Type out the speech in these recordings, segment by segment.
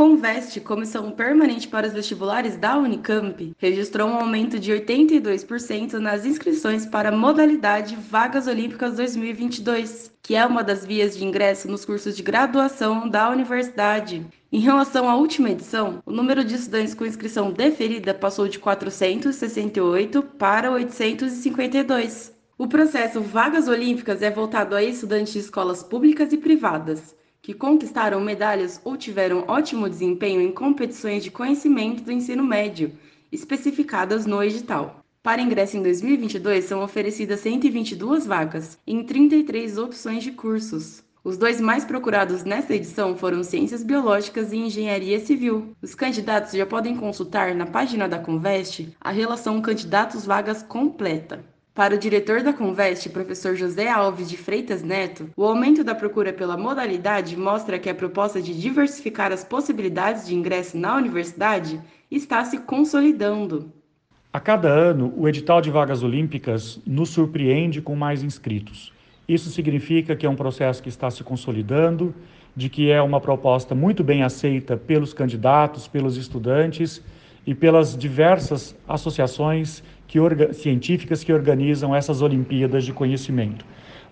Conveste, Comissão Permanente para os Vestibulares da Unicamp, registrou um aumento de 82% nas inscrições para a modalidade Vagas Olímpicas 2022, que é uma das vias de ingresso nos cursos de graduação da universidade. Em relação à última edição, o número de estudantes com inscrição deferida passou de 468 para 852. O processo Vagas Olímpicas é voltado a estudantes de escolas públicas e privadas que conquistaram medalhas ou tiveram ótimo desempenho em competições de conhecimento do ensino médio, especificadas no edital. Para ingresso em 2022, são oferecidas 122 vagas, em 33 opções de cursos. Os dois mais procurados nesta edição foram Ciências Biológicas e Engenharia Civil. Os candidatos já podem consultar na página da Conveste a relação candidatos-vagas completa. Para o diretor da Conveste, professor José Alves de Freitas Neto, o aumento da procura pela modalidade mostra que a proposta de diversificar as possibilidades de ingresso na universidade está se consolidando. A cada ano, o edital de vagas olímpicas nos surpreende com mais inscritos. Isso significa que é um processo que está se consolidando, de que é uma proposta muito bem aceita pelos candidatos, pelos estudantes e pelas diversas associações que, científicas que organizam essas Olimpíadas de Conhecimento.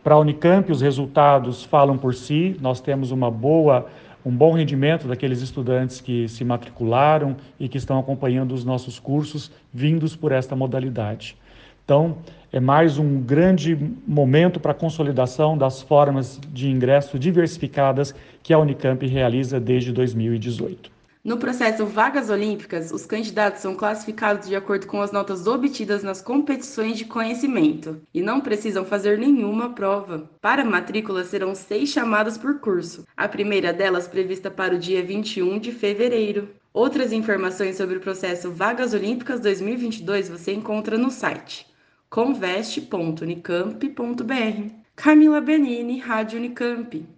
Para a Unicamp, os resultados falam por si, nós temos uma boa, um bom rendimento daqueles estudantes que se matricularam e que estão acompanhando os nossos cursos vindos por esta modalidade. Então, é mais um grande momento para a consolidação das formas de ingresso diversificadas que a Unicamp realiza desde 2018. No processo Vagas Olímpicas, os candidatos são classificados de acordo com as notas obtidas nas competições de conhecimento e não precisam fazer nenhuma prova. Para matrícula, serão seis chamadas por curso, a primeira delas prevista para o dia 21 de fevereiro. Outras informações sobre o processo Vagas Olímpicas 2022 você encontra no site conveste.unicamp.br. Camila Benini, Rádio Unicamp.